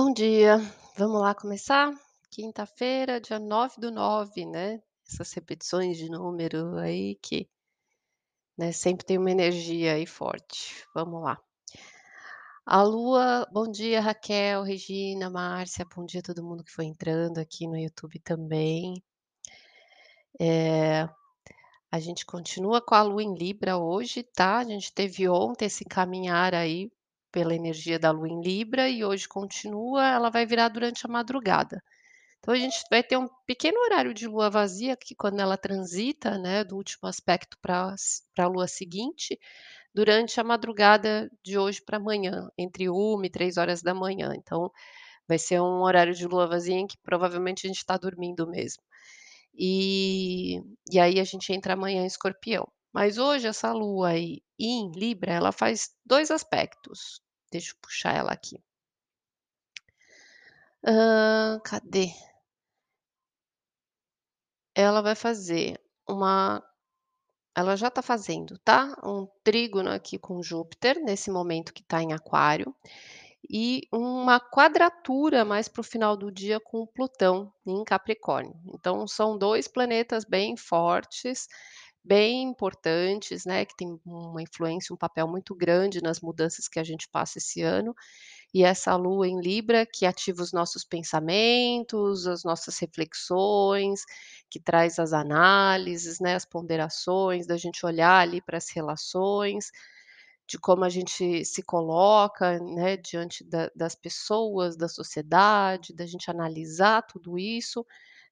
Bom dia, vamos lá começar? Quinta-feira, dia 9 do 9, né, essas repetições de número aí que né, sempre tem uma energia aí forte. Vamos lá. A lua bom dia Raquel, Regina, Márcia, bom dia a todo mundo que foi entrando aqui no YouTube também. Eh, a gente continua com a lua em Libra hoje, tá, a gente teve ontem esse caminhar aí pela energia da lua em Libra e hoje continua, ela vai virar durante a madrugada. Então a gente vai ter um pequeno horário de lua vazia, que quando ela transita, né, do último aspecto s pra lua seguinte, durante a madrugada de hoje pra amanhã, entre 13h e 3h. Então, vai ser um horário de lua vazia em que provavelmente a gente tá dormindo mesmo. E e aí a gente entra amanhã em Escorpião. Mas hoje essa lua aí em Libra, ela faz 2 aspectos. Deixa eu puxar ela aqui. Hã, cadê? Ela vai fazer uma ela já tá fazendo, tá, um trígono aqui com Júpiter, nesse momento que tá em Aquário, e uma quadratura mais para o final do dia com Plutão em Capricórnio. Então são 2 planetas bem fortes, bem importantes, né, que têm uma influência, um papel muito grande nas mudanças que a gente passa esse ano. E essa lua em Libra que ativa os nossos pensamentos, as nossas reflexões, que traz as análises, né, as ponderações, da gente olhar ali para as relações, de como a gente se coloca, né, diante da das pessoas, da sociedade, da gente analisar tudo isso,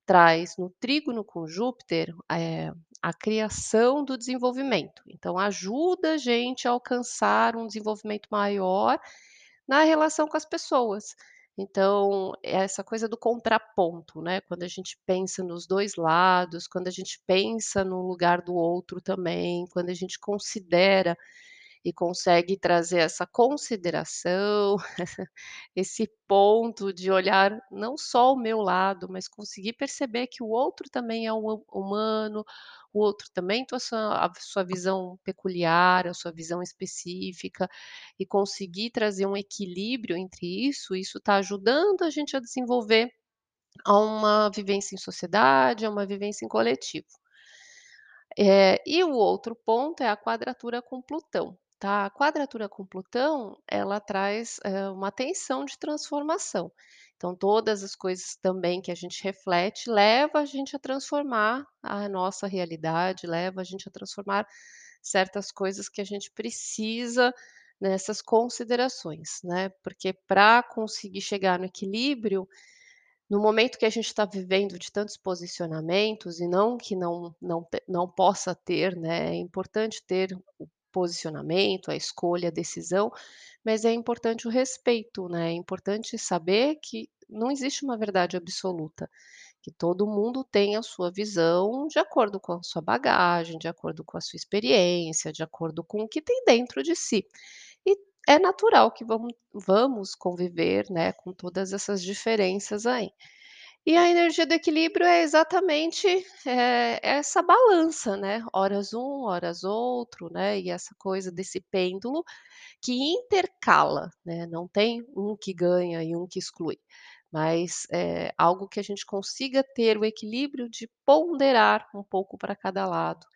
traz no trígono com Júpiter, eh, a criação do desenvolvimento. Então ajuda a gente a alcançar um desenvolvimento maior na relação com as pessoas. Então, essa coisa do contraponto, né, quando a gente pensa nos 2 lados, quando a gente pensa no lugar do outro também, quando a gente considera e consegue trazer essa consideração, esse ponto de olhar não só o meu lado, mas conseguir perceber que o outro também é hu humano, o outro também tem a sua a sua visão peculiar, a sua visão específica, e conseguir trazer um equilíbrio entre isso, isso tá ajudando a gente a desenvolver a uma vivência em sociedade, a uma vivência em coletivo. Eh, e o outro ponto é a quadratura com Plutão, tá. A quadratura com Plutão, ela traz, eh, uma tensão de transformação. Então todas as coisas também que a gente reflete, leva a gente a transformar a nossa realidade, leva a gente a transformar certas coisas que a gente precisa nessas considerações, né. Porque pra conseguir chegar no equilíbrio, no momento que a gente tá vivendo de tantos posicionamentos e não que não não não possa ter, né, é importante ter o posicionamento, a escolha, a decisão, mas é importante o respeito, né, é importante saber que não existe uma verdade absoluta, que todo mundo tem a sua visão de acordo com a sua bagagem, de acordo com a sua experiência, de acordo com o que tem dentro de si. E é natural que vamos vamos conviver, né, com todas essas diferenças aí. E a energia do equilíbrio é exatamente, eh, essa balança, né, horas um, horas outro, né, e essa coisa desse pêndulo que intercala, né, não tem um que ganha e um que exclui, mas, eh, algo que a gente consiga ter o equilíbrio de ponderar um pouco pra cada lado.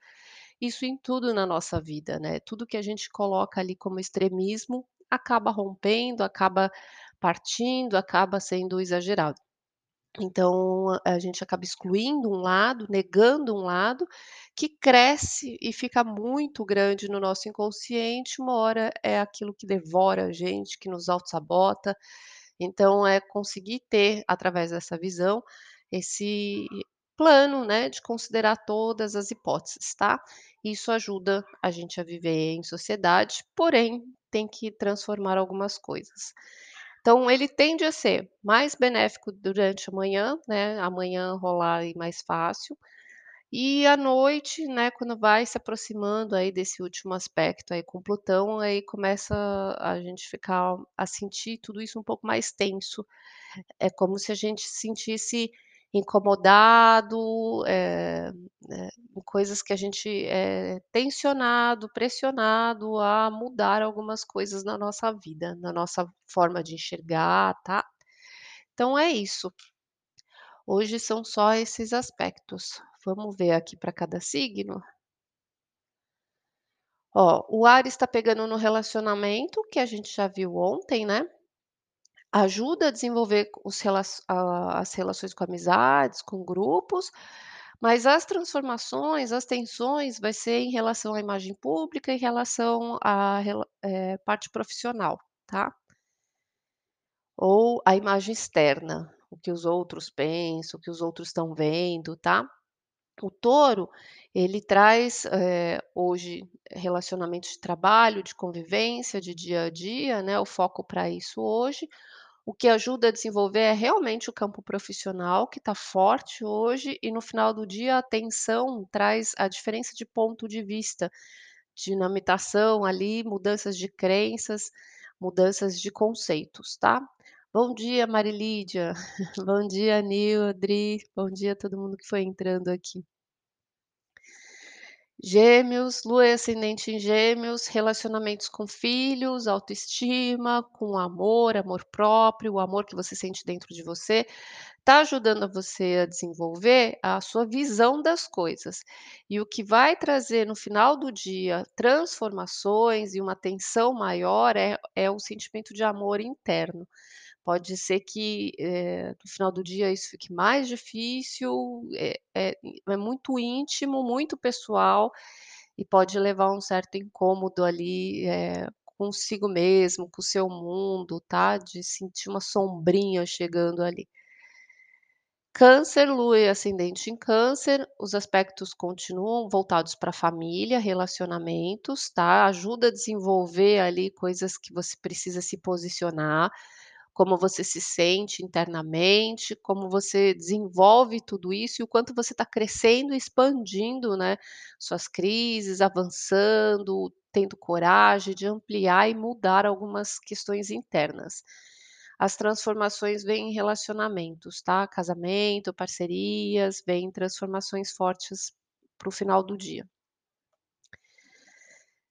Isso em tudo na nossa vida, né, tudo que a gente coloca ali como extremismo, acaba rompendo, acaba partindo, acaba sendo exagerado. Então a gente acaba excluindo um lado, negando um lado, que cresce e fica muito grande no nosso inconsciente, uma hora é aquilo que devora a gente, que nos autossabota. Então é conseguir ter, através dessa visão, esse plano, né, de considerar todas as hipóteses, tá. Isso ajuda a gente a viver em sociedade, porém tem que transformar algumas coisas. Então ele tende a ser mais benéfico durante a manhã, né, amanhã rolar aí mais fácil, e à noite, né, quando vai se aproximando aí desse último aspecto aí com Plutão, aí começa a gente ficar a sentir tudo isso um pouco mais tenso. É como se a gente se sentisse incomodado, em coisas que a gente é tensionado, pressionado a mudar algumas coisas na nossa vida, na nossa forma de enxergar, tá. Então é isso. Hoje são só esses aspectos. Vamos ver aqui para cada signo? Ó, o Áries está pegando no relacionamento, que a gente já viu ontem, né? Ajuda a desenvolver os as relações com amizades, com grupos, mas as transformações, as tensões vai ser em relação à imagem pública, em relação à eh, parte profissional, tá? Ou a imagem externa, o que os outros pensam, o que os outros estão vendo, tá? O touro, ele traz, eh, hoje relacionamentos de trabalho, de convivência, de dia a dia, né, o foco para isso hoje. O que ajuda a desenvolver é realmente o campo profissional, que está forte hoje, e no final do dia a atenção traz a diferença de ponto de vista, dinamitação ali, mudanças de crenças, mudanças de conceitos, tá? Bom dia, Marilídia. Bom dia, Nildre. Bom dia a todo mundo que foi entrando aqui. Gêmeos, lua e ascendente em gêmeos, relacionamentos com filhos, autoestima, com amor, amor próprio, o amor que você sente dentro de você, tá ajudando a você a desenvolver a sua visão das coisas. E o que vai trazer no final do dia transformações e uma tensão maior é é o sentimento de amor interno. Pode ser que, eh, no final do dia isso fique mais difícil, é é é muito íntimo, muito pessoal, e pode levar um certo incômodo ali, eh, consigo mesmo, com o seu mundo, tá, de sentir uma sombrinha chegando ali. Câncer, lua e ascendente em câncer, os aspectos continuam voltados para família, relacionamentos, tá, ajuda a desenvolver ali coisas que você precisa se posicionar, como você se sente internamente, como você desenvolve tudo isso e o quanto você está crescendo expandindo, né, suas crises, avançando, tendo coragem de ampliar e mudar algumas questões internas. As transformações vêm em relacionamentos, tá? Casamento, parcerias, vêm transformações fortes para o final do dia.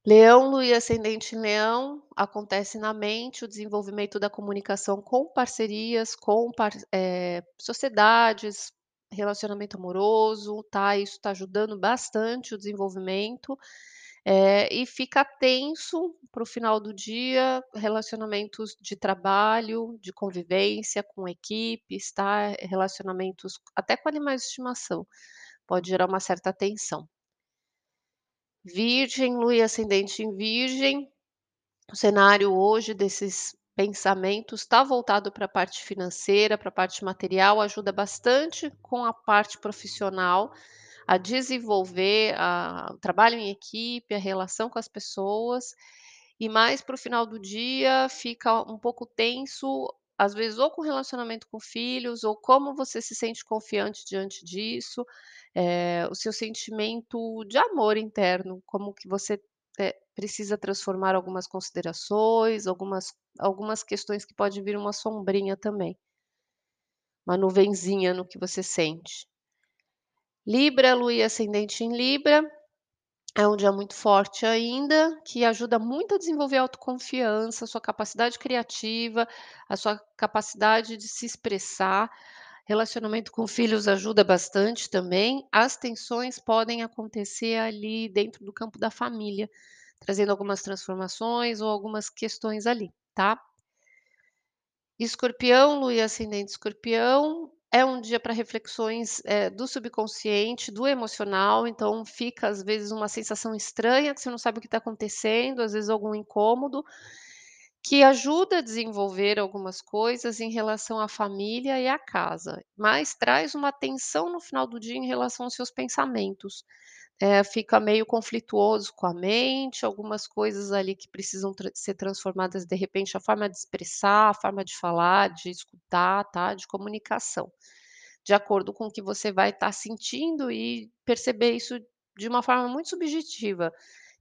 Leão, lua e ascendente leão, acontece na mente o desenvolvimento da comunicação com parcerias, com par eh, sociedades, relacionamento amoroso, tá, isso está ajudando bastante o desenvolvimento, eh, e fica tenso para o final do dia, relacionamentos de trabalho, de convivência com equipes, tá, relacionamentos até com animais de estimação, pode gerar uma certa tensão. Virgem, lua e ascendente em virgem, o cenário hoje desses pensamentos está voltado para a parte financeira, para a parte material, ajuda bastante com a parte profissional, a desenvolver a o trabalho em equipe, a relação com as pessoas, e mais para o final do dia fica um pouco tenso, às vezes ou com relacionamento com filhos, ou como você se sente confiante diante disso, eh, o seu sentimento de amor interno, como que você, eh, precisa transformar algumas considerações, algumas algumas questões que pode vir uma sombrinha também. Uma nuvenzinha no que você sente. Libra, lua e ascendente em Libra, é um dia muito forte ainda, que ajuda muito a desenvolver a autoconfiança, a sua capacidade criativa, a sua capacidade de se expressar. Relacionamento com filhos ajuda bastante também. As tensões podem acontecer ali dentro do campo da família, trazendo algumas transformações ou algumas questões ali, tá? Escorpião, lua e ascendente escorpião, é um dia para reflexões, eh, do subconsciente, do emocional, então fica às vezes uma sensação estranha que você não sabe o que está acontecendo, às vezes algum incômodo, que ajuda a desenvolver algumas coisas em relação à família e à casa, mas traz uma tensão no final do dia em relação aos seus pensamentos. Eh, fica meio conflituoso com a mente, algumas coisas ali que precisam tran ser transformadas, de repente, a forma de expressar, a forma de falar, de escutar, tá, de comunicação. De acordo com o que você vai estar sentindo e perceber isso de uma forma muito subjetiva,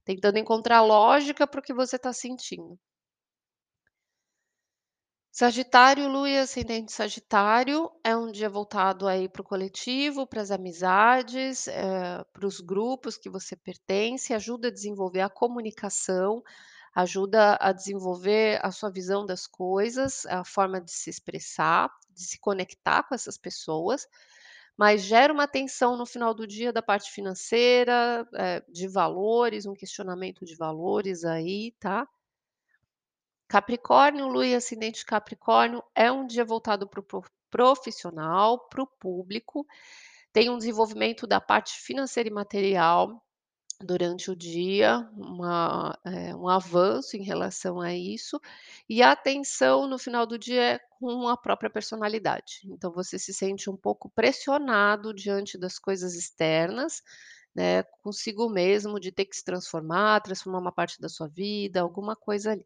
tentando encontrar lógica para o que você está sentindo. Sagitário, lua e ascendente sagitário, é um dia voltado aí para o coletivo, para as amizades, eh, para os grupos que você pertence, ajuda a desenvolver a comunicação, ajuda a desenvolver a sua visão das coisas, a forma de se expressar, de se conectar com essas pessoas, mas gera uma tensão no final do dia da parte financeira, eh, de valores, um questionamento de valores aí, tá. Capricórnio, Lua e ascendente Capricórnio, é um dia voltado para o pro profissional, para o público, tem um desenvolvimento da parte financeira e material durante o dia, uma eh, um avanço em relação a isso, e a tensão no final do dia é com a própria personalidade. Então você se sente um pouco pressionado diante das coisas externas, né, consigo mesmo de ter que se transformar, transformar uma parte da sua vida, alguma coisa ali.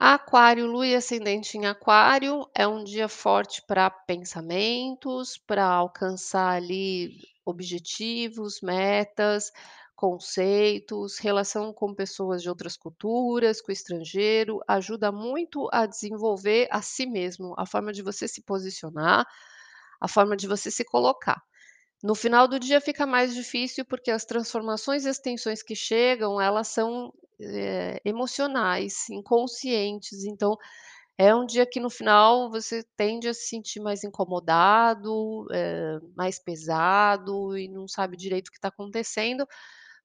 Aquário, Lua e ascendente em Aquário, é um dia forte para pensamentos, para alcançar ali objetivos, metas, conceitos, relação com pessoas de outras culturas, com o estrangeiro, ajuda muito a desenvolver a si mesmo, a forma de você se posicionar, a forma de você se colocar. No final do dia fica mais difícil, porque as transformações e as tensões que chegam, elas são, eh, emocionais, inconscientes, então é um dia que no final você tende a se sentir mais incomodado, eh, mais pesado e não sabe direito o que está acontecendo,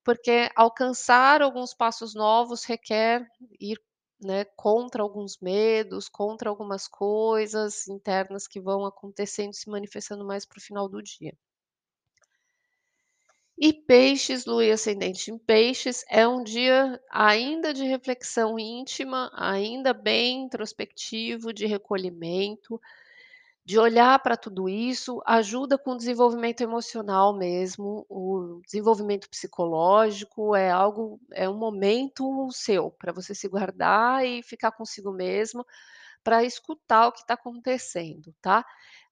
porque alcançar alguns passos novos requer ir, né, contra alguns medos, contra algumas coisas internas que vão acontecendo, se manifestando mais para o final do dia. E Peixes, Lua e ascendente em Peixes, é um dia ainda de reflexão íntima, ainda bem introspectivo, de recolhimento, de olhar para tudo isso, ajuda com o desenvolvimento emocional mesmo, o desenvolvimento psicológico, é algo é um momento seu para você se guardar e ficar consigo mesmo, para escutar o que está acontecendo, tá.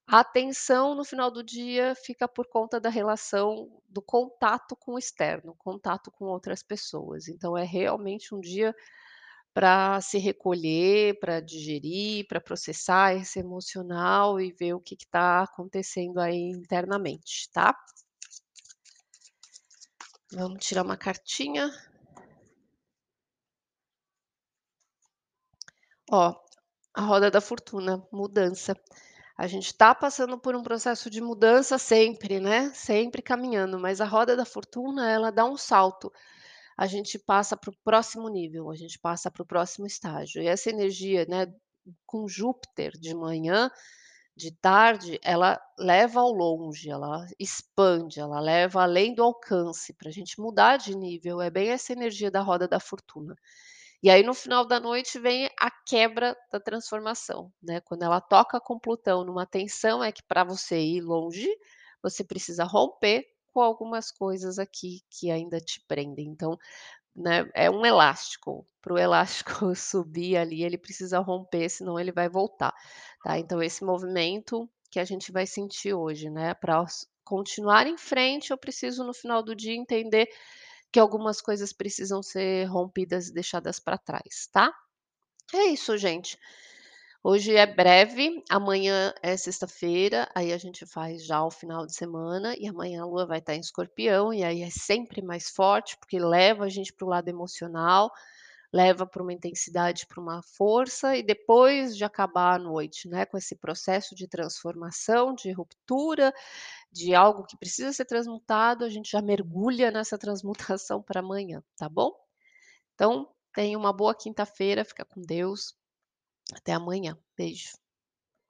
A tensão no final do dia fica por conta da relação do contato com o externo, contato com outras pessoas. Então é realmente um dia para se recolher, para digerir, para processar esse emocional e ver o que está acontecendo aí internamente, tá? Vamos tirar uma cartinha. Ó, a roda da fortuna, mudança. A gente está passando por um processo de mudança sempre, né, sempre caminhando, mas a roda da fortuna, ela dá um salto. A gente passa para o próximo nível, a gente passa para o próximo estágio. E essa energia, né, com Júpiter de manhã, de tarde, ela leva ao longe, ela expande, ela leva além do alcance, para a gente mudar de nível, é bem essa energia da roda da fortuna. E aí no final da noite vem a quebra da transformação, né, quando ela toca com Plutão numa tensão, é que para você ir longe, você precisa romper com algumas coisas aqui que ainda te prendem. Então, né, é um elástico, para o elástico subir ali, ele precisa romper, senão ele vai voltar, tá. Então esse movimento que a gente vai sentir hoje, né, para continuar em frente, eu preciso no final do dia entender que algumas coisas precisam ser rompidas e deixadas para trás, tá? É isso, gente. Hoje é breve, amanhã é sexta-feira, aí a gente faz já o final de semana e amanhã a lua vai estar em escorpião e aí é sempre mais forte, porque leva a gente para o lado emocional, leva para uma intensidade, para uma força e depois de acabar a noite, né, com esse processo de transformação, de ruptura, de algo que precisa ser transmutado, a gente já mergulha nessa transmutação para amanhã, tá bom? Então, tenha uma boa quinta-feira, fica com Deus. Até amanhã. Beijo.